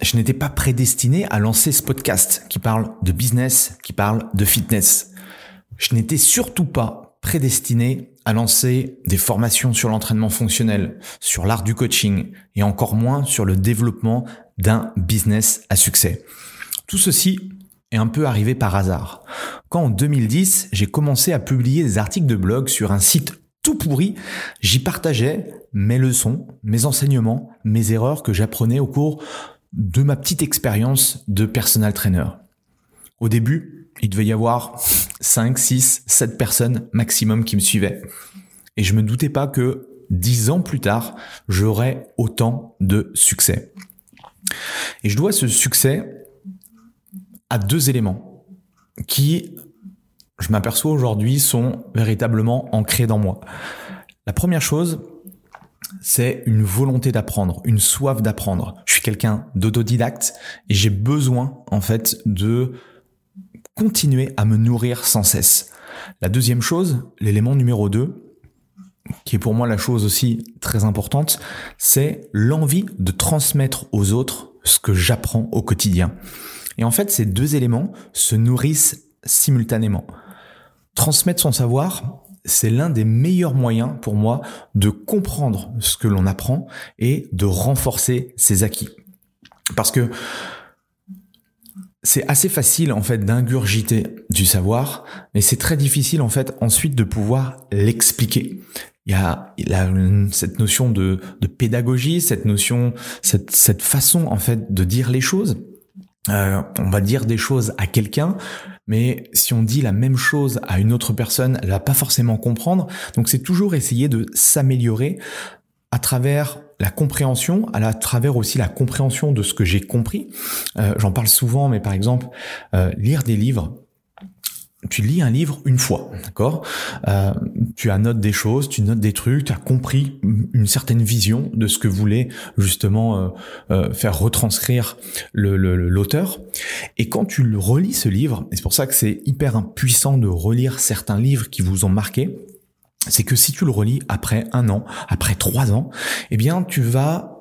je n'étais pas prédestiné à lancer ce podcast qui parle de business, qui parle de fitness. Je n'étais surtout pas prédestiné à lancer des formations sur l'entraînement fonctionnel, sur l'art du coaching et encore moins sur le développement d'un business à succès. Tout ceci est un peu arrivé par hasard. Quand en 2010, j'ai commencé à publier des articles de blog sur un site tout pourri, j'y partageais mes leçons, mes enseignements, mes erreurs que j'apprenais au cours de ma petite expérience de personal trainer. Au début, il devait y avoir 5, 6, 7 personnes maximum qui me suivaient. Et je me doutais pas que 10 ans plus tard, j'aurais autant de succès. Et je dois ce succès à deux éléments qui, je m'aperçois aujourd'hui, sont véritablement ancrés dans moi. La première chose, c'est une volonté d'apprendre, une soif d'apprendre. Je suis quelqu'un d'autodidacte et j'ai besoin en fait de continuer à me nourrir sans cesse. La deuxième chose, l'élément numéro 2, qui est pour moi la chose aussi très importante, c'est l'envie de transmettre aux autres ce que j'apprends au quotidien. Et en fait, ces deux éléments se nourrissent simultanément. Transmettre son savoir, c'est l'un des meilleurs moyens pour moi de comprendre ce que l'on apprend et de renforcer ses acquis. Parce que c'est assez facile en fait d'ingurgiter du savoir, mais c'est très difficile en fait ensuite de pouvoir l'expliquer. Il y a, cette notion de, pédagogie, cette notion, cette, cette façon en fait de dire les choses. Euh, on va dire des choses à quelqu'un, mais si on dit la même chose à une autre personne, elle va pas forcément comprendre. Donc c'est toujours essayer de s'améliorer à travers la compréhension, à travers aussi la compréhension de ce que j'ai compris. Euh, j'en parle souvent, mais par exemple, euh, lire des livres, tu lis un livre une fois, d'accord? Euh, Tu annotes des choses, tu notes des trucs, tu as compris une certaine vision de ce que voulait justement euh, euh, faire retranscrire l'auteur. Et quand tu le relis ce livre, et c'est pour ça que c'est hyper impuissant de relire certains livres qui vous ont marqué, c'est que si tu le relis après un an, après trois ans, eh bien tu vas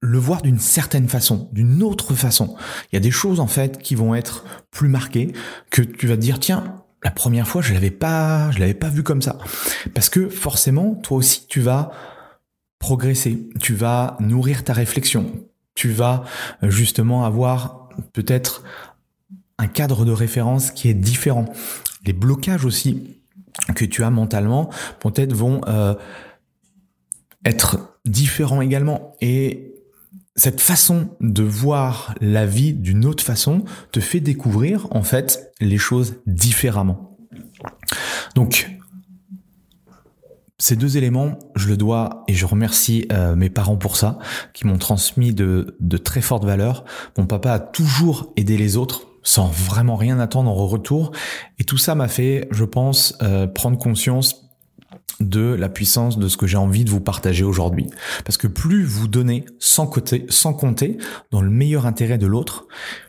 le voir d'une certaine façon, d'une autre façon. Il y a des choses en fait qui vont être plus marquées que tu vas te dire tiens, la première fois je l'avais pas, je l'avais pas vu comme ça. Parce que forcément, toi aussi tu vas progresser, tu vas nourrir ta réflexion, tu vas euh, justement avoir peut-être un cadre de référence qui est différent. Les blocages aussi que tu as mentalement peut-être vont euh, être différents également et cette façon de voir la vie d'une autre façon te fait découvrir en fait les choses différemment. Donc ces deux éléments, je le dois et je remercie euh, mes parents pour ça, qui m'ont transmis de, très fortes valeurs. Mon papa a toujours aidé les autres sans vraiment rien attendre en retour. Et tout ça m'a fait, je pense, euh, prendre conscience de la puissance de ce que j'ai envie de vous partager aujourd'hui. Parce que plus vous donnez sans, côté, sans compter dans le meilleur intérêt de l'autre,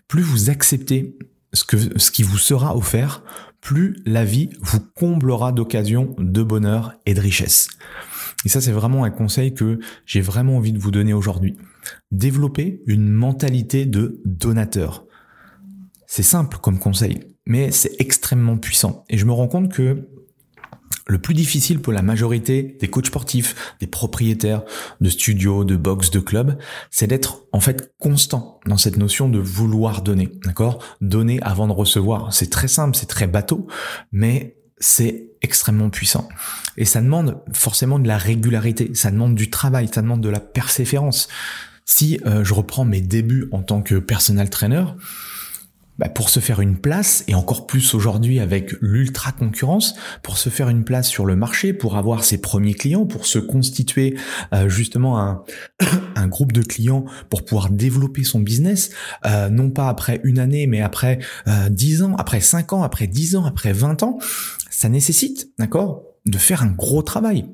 plus vous acceptez ce, que, ce qui vous sera offert, plus la vie vous comblera d'occasions, de bonheur et de richesse. Et ça, c'est vraiment un conseil que j'ai vraiment envie de vous donner aujourd'hui. Développer une mentalité de donateur. C'est simple comme conseil, mais c'est extrêmement puissant. Et je me rends compte que Le plus difficile pour la majorité des coachs sportifs, des propriétaires de studios, de box, de clubs, c'est d'être en fait constant dans cette notion de vouloir donner, d'accord? Donner avant de recevoir. C'est très simple, c'est très bateau, mais c'est extrêmement puissant. Et ça demande forcément de la régularité, ça demande du travail, ça demande de la persévérance. Si euh, je reprends mes débuts en tant que personal trainer, bah, pour se faire une place, et encore plus aujourd'hui avec l'ultra concurrence, pour se faire une place sur le marché, pour avoir ses premiers clients, pour se constituer euh, justement un, un, groupe de clients pour pouvoir développer son business, euh, non pas après une année, mais après euh, 10 ans, après 5 ans, après 10 ans, après 20 ans, ça nécessite, d'accord, de faire un gros travail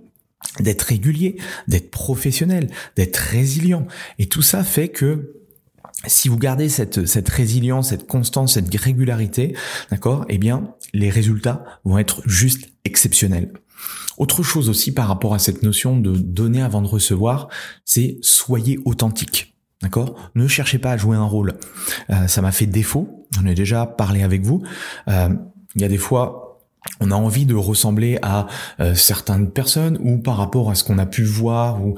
d'être régulier, d'être professionnel, d'être résilient. Et tout ça fait que si vous gardez cette, cette résilience, cette constance, cette régularité, d'accord, eh bien, les résultats vont être juste exceptionnels. Autre chose aussi par rapport à cette notion de donner avant de recevoir, c'est soyez authentique. D'accord? Ne cherchez pas à jouer un rôle. Euh, ça m'a fait défaut. J'en ai déjà parlé avec vous. Euh, il y a des fois, on a envie de ressembler à euh, certaines personnes ou par rapport à ce qu'on a pu voir ou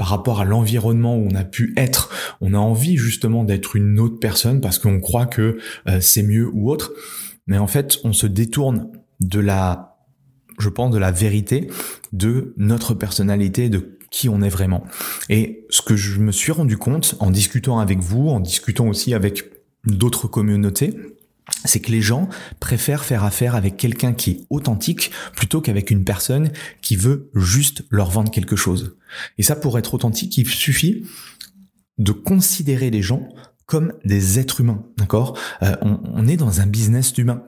par rapport à l'environnement où on a pu être, on a envie justement d'être une autre personne parce qu'on croit que euh, c'est mieux ou autre. Mais en fait, on se détourne de la, je pense, de la vérité de notre personnalité, de qui on est vraiment. Et ce que je me suis rendu compte en discutant avec vous, en discutant aussi avec d'autres communautés, c'est que les gens préfèrent faire affaire avec quelqu'un qui est authentique plutôt qu'avec une personne qui veut juste leur vendre quelque chose. Et ça, pour être authentique, il suffit de considérer les gens comme des êtres humains, d'accord? Euh, on, est dans un business d'humain.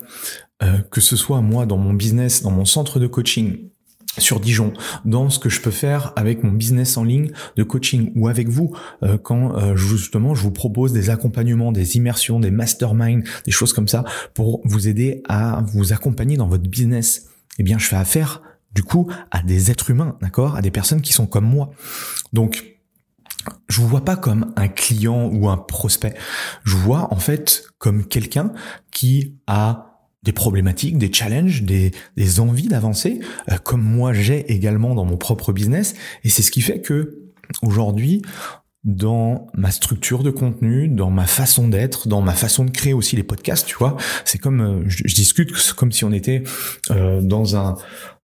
Euh, que ce soit moi dans mon business, dans mon centre de coaching, sur Dijon, dans ce que je peux faire avec mon business en ligne de coaching ou avec vous euh, quand euh, justement je vous propose des accompagnements, des immersions, des masterminds, des choses comme ça pour vous aider à vous accompagner dans votre business. Eh bien, je fais affaire du coup à des êtres humains, d'accord, à des personnes qui sont comme moi. Donc je vous vois pas comme un client ou un prospect. Je vous vois en fait comme quelqu'un qui a des problématiques, des challenges, des, des envies d'avancer, euh, comme moi j'ai également dans mon propre business. Et c'est ce qui fait que aujourd'hui, dans ma structure de contenu, dans ma façon d'être, dans ma façon de créer aussi les podcasts, tu vois, c'est comme euh, je, discute comme si on était euh, dans un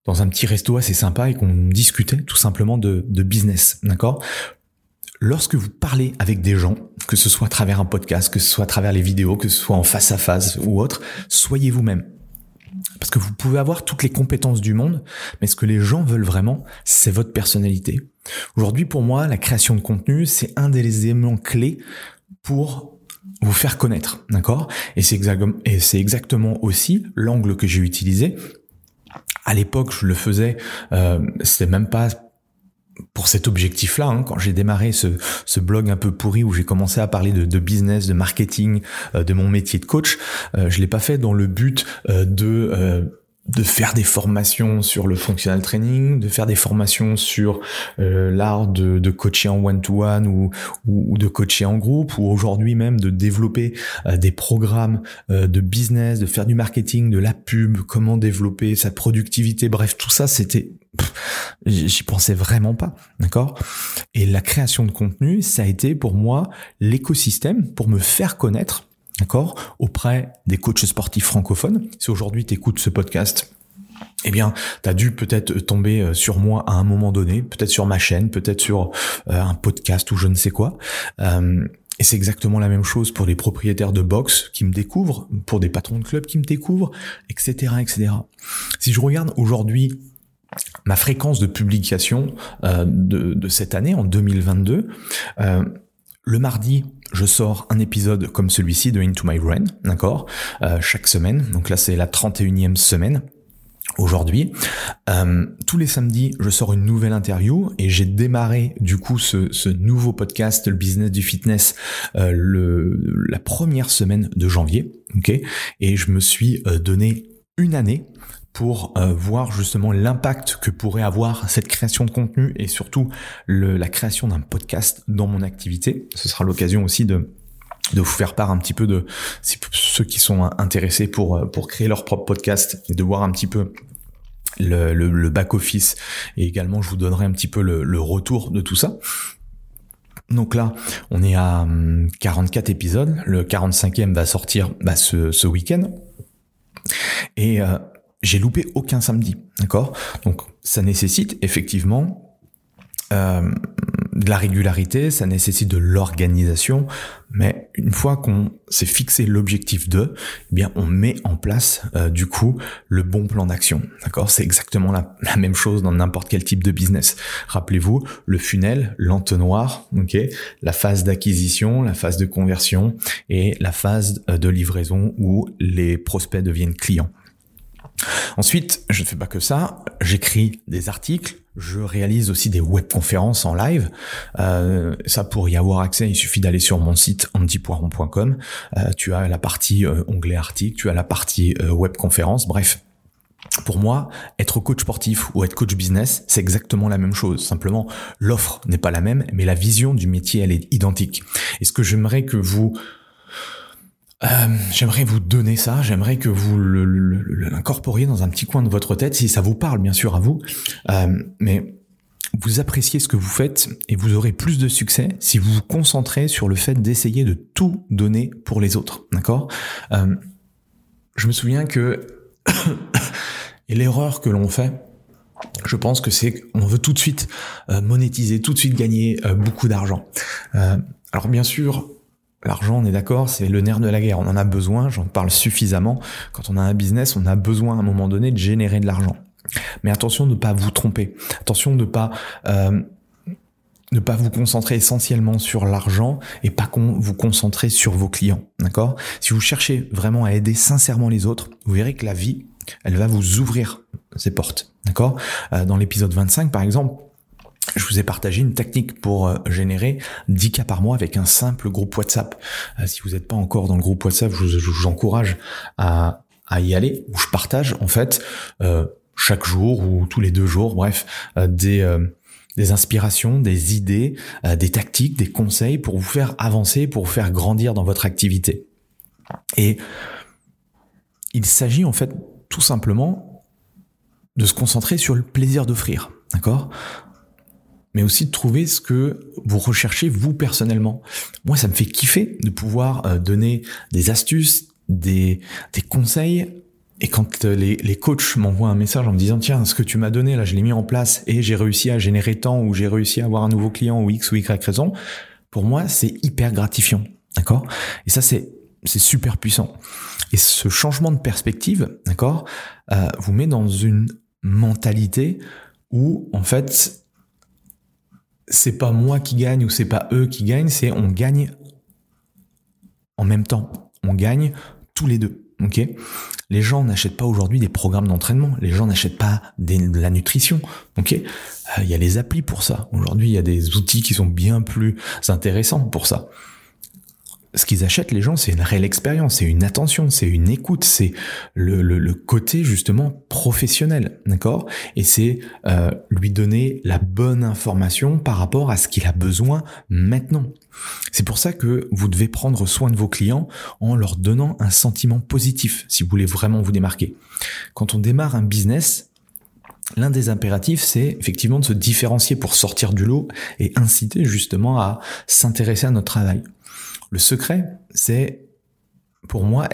dans un petit resto assez sympa et qu'on discutait tout simplement de, de business, d'accord? Lorsque vous parlez avec des gens, que ce soit à travers un podcast, que ce soit à travers les vidéos, que ce soit en face à face ou autre, soyez vous-même. Parce que vous pouvez avoir toutes les compétences du monde, mais ce que les gens veulent vraiment, c'est votre personnalité. Aujourd'hui, pour moi, la création de contenu, c'est un des éléments clés pour vous faire connaître, d'accord? Et c'est exactement, aussi l'angle que j'ai utilisé. À l'époque, je le faisais, euh, c'était même pas pour cet objectif-là, hein, quand j'ai démarré ce, ce, blog un peu pourri où j'ai commencé à parler de, de business, de marketing, euh, de mon métier de coach, euh, je l'ai pas fait dans le but euh, de euh, de faire des formations sur le functional training, de faire des formations sur l'art de, de, coacher en one-to-one ou, ou, de coacher en groupe, ou aujourd'hui même de développer des programmes de business, de faire du marketing, de la pub, comment développer sa productivité, bref, tout ça, c'était J'y pensais vraiment pas, d'accord? Et la création de contenu, ça a été pour moi l'écosystème pour me faire connaître, d'accord, auprès des coachs sportifs francophones. Si aujourd'hui tu écoutes ce podcast, eh bien, tu as dû peut-être tomber euh, sur moi à un moment donné, peut-être sur ma chaîne, peut-être sur euh, un podcast ou je ne sais quoi. Euh, et c'est exactement la même chose pour les propriétaires de box qui me découvrent, pour des patrons de club qui me découvrent, etc., etc. Si je regarde aujourd'hui ma fréquence de publication euh, de, cette année, en 2022, euh, le mardi, je sors un épisode comme celui-ci de Into My Brain, d'accord euh, Chaque semaine, donc là c'est la 31e semaine aujourd'hui. tous les samedis, je sors une nouvelle interview et j'ai démarré du coup ce, ce, nouveau podcast, le business du fitness, le, la première semaine de janvier, ok Et je me suis donné une année pour euh, voir justement l'impact que pourrait avoir cette création de contenu et surtout le, la création d'un podcast dans mon activité. Ce sera l'occasion aussi de de vous faire part un petit peu de ceux qui sont intéressés pour pour créer leur propre podcast et de voir un petit peu le, le, back-office. Et également, je vous donnerai un petit peu le, le retour de tout ça. Donc là, on est à 44 hum, épisodes. Le 45e va sortir bah, ce, ce week-end. Et euh, j'ai loupé aucun samedi, d'accord? Donc ça nécessite effectivement euh, de la régularité, ça nécessite de l'organisation, mais une fois qu'on s'est fixé l'objectif de, eh bien on met en place euh, du coup le bon plan d'action. D'accord? C'est exactement la, même chose dans n'importe quel type de business. Rappelez-vous le funnel, l'entonnoir, ok? La phase d'acquisition, la phase de conversion et la phase euh, de livraison où les prospects deviennent clients. Ensuite, je ne fais pas que ça, j'écris des articles, je réalise aussi des webconférences en live. Euh, ça, pour y avoir accès, il suffit d'aller sur mon site antipoiron.com. Euh, tu as la partie euh, onglet article, tu as la partie webconférence, bref. Pour moi, être coach sportif ou être coach business, c'est exactement la même chose. Simplement, l'offre n'est pas la même, mais la vision du métier, elle est identique. Et ce que j'aimerais que vous euh, j'aimerais vous donner ça, j'aimerais que vous l'incorporiez dans un petit coin de votre tête, si ça vous parle bien sûr à vous, euh, mais vous appréciez ce que vous faites et vous aurez plus de succès si vous vous concentrez sur le fait d'essayer de tout donner pour les autres, d'accord? Euh, Je me souviens que l'erreur que l'on fait, je pense que c'est qu'on veut tout de suite monétiser, tout de suite gagner beaucoup d'argent. alors bien sûr, L'argent, on est d'accord, c'est le nerf de la guerre. On en a besoin, j'en parle suffisamment. Quand on a un business, on a besoin à un moment donné de générer de l'argent. Mais attention de ne pas vous tromper. Attention de ne pas euh, ne pas vous concentrer essentiellement sur l'argent et pas vous concentrer sur vos clients. D'accord? Si vous cherchez vraiment à aider sincèrement les autres, vous verrez que la vie, elle va vous ouvrir ses portes. D'accord? Euh, Dans l'épisode 25, par exemple, je vous ai partagé une technique pour euh, générer 10 cas par mois avec un simple groupe WhatsApp. Euh, si vous n'êtes pas encore dans le groupe WhatsApp, je vous, encourage à, y aller, où je partage en fait euh, chaque jour ou tous les deux jours, bref, des, des inspirations, des idées, des tactiques, des conseils pour vous faire avancer, pour vous faire grandir dans votre activité. Et il s'agit en fait tout simplement de se concentrer sur le plaisir d'offrir. D'accord? Mais aussi de trouver ce que vous recherchez vous personnellement. Moi, ça me fait kiffer de pouvoir euh, donner des astuces, des, des conseils. Et quand euh, les, les coachs m'envoient un message en me disant tiens ce que tu m'as donné là je l'ai mis en place et j'ai réussi à générer tant ou j'ai réussi à avoir un nouveau client ou x ou y raison, pour moi c'est hyper gratifiant, d'accord? Et ça c'est c'est super puissant. Et ce changement de perspective, d'accord, euh, vous met dans une mentalité où en fait c'est pas moi qui gagne ou c'est pas eux qui gagnent, c'est on gagne en même temps. On gagne tous les deux. Ok? Les gens n'achètent pas aujourd'hui des programmes d'entraînement. Les gens n'achètent pas de la nutrition. Ok? Euh, Il y a les applis pour ça. Aujourd'hui, il y a des outils qui sont bien plus intéressants pour ça ce qu'ils achètent les gens, c'est une réelle expérience, c'est une attention, c'est une écoute, c'est le, côté justement professionnel, d'accord? Et c'est euh, lui donner la bonne information par rapport à ce qu'il a besoin maintenant. C'est pour ça que vous devez prendre soin de vos clients en leur donnant un sentiment positif si vous voulez vraiment vous démarquer. Quand on démarre un business, L'un des impératifs, c'est effectivement de se différencier pour sortir du lot et inciter justement à s'intéresser à notre travail. Le secret, c'est pour moi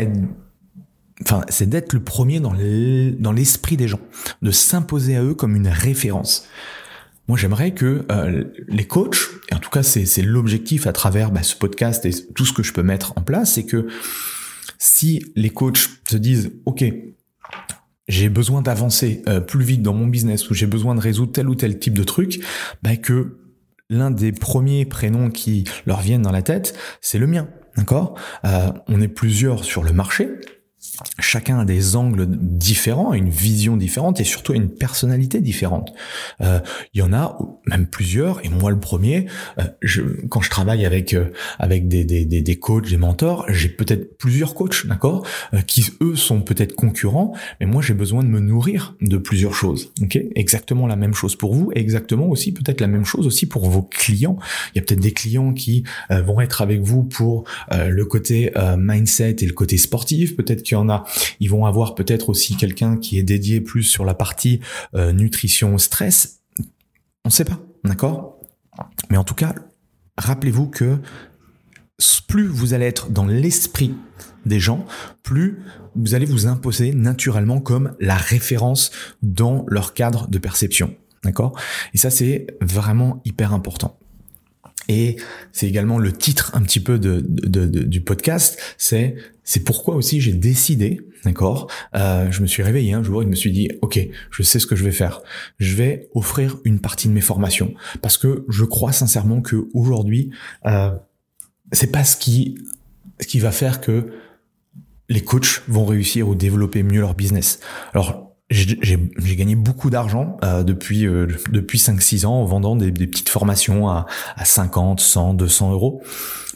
enfin, c'est d'être le premier dans l'esprit des gens, de s'imposer à eux comme une référence. Moi, j'aimerais que euh, les coachs, et en tout cas, c'est l'objectif à travers bah, ce podcast et tout ce que je peux mettre en place, c'est que si les coachs se disent, OK, j'ai besoin d'avancer euh, plus vite dans mon business ou j'ai besoin de résoudre tel ou tel type de truc, bah, que l'un des premiers prénoms qui leur viennent dans la tête, c'est le mien. D'accord? Euh, On est plusieurs sur le marché. Chacun a des angles différents, une vision différente et surtout une personnalité différente. Euh, il y en a même plusieurs, et moi le premier. Euh, je, quand je travaille avec euh, avec des, des, des, des, coachs, des mentors, j'ai peut-être plusieurs coachs, d'accord, euh, qui eux sont peut-être concurrents, mais moi j'ai besoin de me nourrir de plusieurs choses. Ok, exactement la même chose pour vous, et exactement aussi peut-être la même chose aussi pour vos clients. Il y a peut-être des clients qui vont être avec vous pour le côté mindset et le côté sportif. Peut-être qu'il qu'il y en a, ils vont avoir peut-être aussi quelqu'un qui est dédié plus sur la partie euh, nutrition, stress. On ne sait pas, d'accord? Mais en tout cas, rappelez-vous que plus vous allez être dans l'esprit des gens, plus vous allez vous imposer naturellement comme la référence dans leur cadre de perception. D'accord? Et ça, c'est vraiment hyper important. Et c'est également le titre un petit peu de, du podcast. C'est c'est pourquoi aussi j'ai décidé, d'accord. Euh, je me suis réveillé un jour et je me suis dit, ok, je sais ce que je vais faire. Je vais offrir une partie de mes formations parce que je crois sincèrement que aujourd'hui, euh, c'est pas ce qui ce qui va faire que les coachs vont réussir ou développer mieux leur business. Alors j'ai gagné beaucoup d'argent euh, depuis euh, depuis 5-6 ans en vendant des, des, petites formations à, à 50, 100, 200 euros.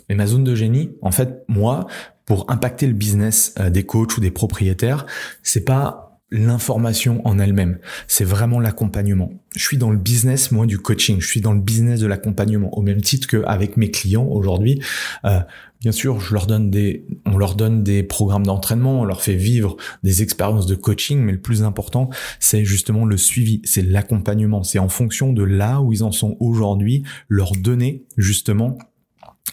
Mais ma zone de génie, en fait, moi, pour impacter le business euh, des coachs ou des propriétaires, c'est pas l'information en elle-même, c'est vraiment l'accompagnement. Je suis dans le business, moi, du coaching. Je suis dans le business de l'accompagnement, au même titre qu'avec mes clients aujourd'hui. Euh, bien sûr, on leur donne des programmes d'entraînement, on leur fait vivre des expériences de coaching, mais le plus important, c'est justement le suivi, c'est l'accompagnement. C'est en fonction de là où ils en sont aujourd'hui, leur donner justement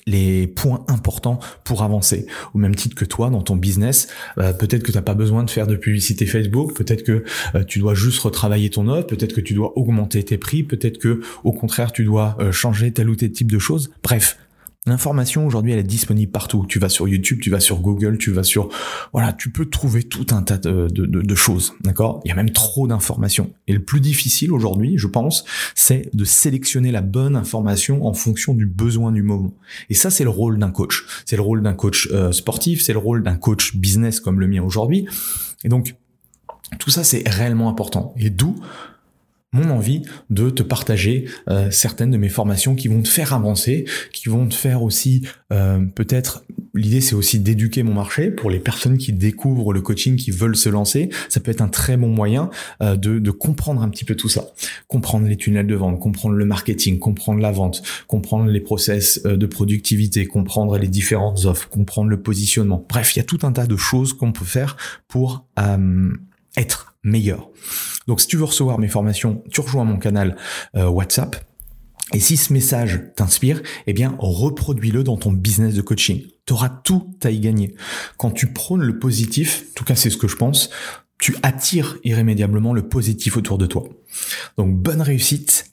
les points importants pour avancer. Au même titre que toi, dans ton business, euh, peut-être que tu n'as pas besoin de faire de publicité Facebook, peut-être que euh, tu dois juste retravailler ton offre, peut-être que tu dois augmenter tes prix, peut-être que au contraire tu dois euh, changer tel ou tel type de choses. Bref, L'information aujourd'hui, elle est disponible partout. Tu vas sur YouTube, tu vas sur Google, tu vas sur voilà, tu peux trouver tout un tas de, de, de choses, d'accord? Il y a même trop d'informations. Et le plus difficile aujourd'hui, je pense, c'est de sélectionner la bonne information en fonction du besoin du moment. Et ça, c'est le rôle d'un coach. C'est le rôle d'un coach euh, sportif, c'est le rôle d'un coach business comme le mien aujourd'hui. Et donc, tout ça, c'est réellement important. Et d'où mon envie de te partager euh, certaines de mes formations qui vont te faire avancer, qui vont te faire aussi euh, peut-être l'idée c'est aussi d'éduquer mon marché pour les personnes qui découvrent le coaching, qui veulent se lancer. Ça peut être un très bon moyen euh, de, de, comprendre un petit peu tout ça, comprendre les tunnels de vente, comprendre le marketing, comprendre la vente, comprendre les process de productivité, comprendre les différentes offres, comprendre le positionnement. Bref, il y a tout un tas de choses qu'on peut faire pour être meilleur. Donc si tu veux recevoir mes formations, tu rejoins mon canal euh, WhatsApp. Et si ce message t'inspire, eh bien, reproduis-le dans ton business de coaching. Tu auras tout à y gagner. Quand tu prônes le positif, en tout cas c'est ce que je pense, tu attires irrémédiablement le positif autour de toi. Donc bonne réussite,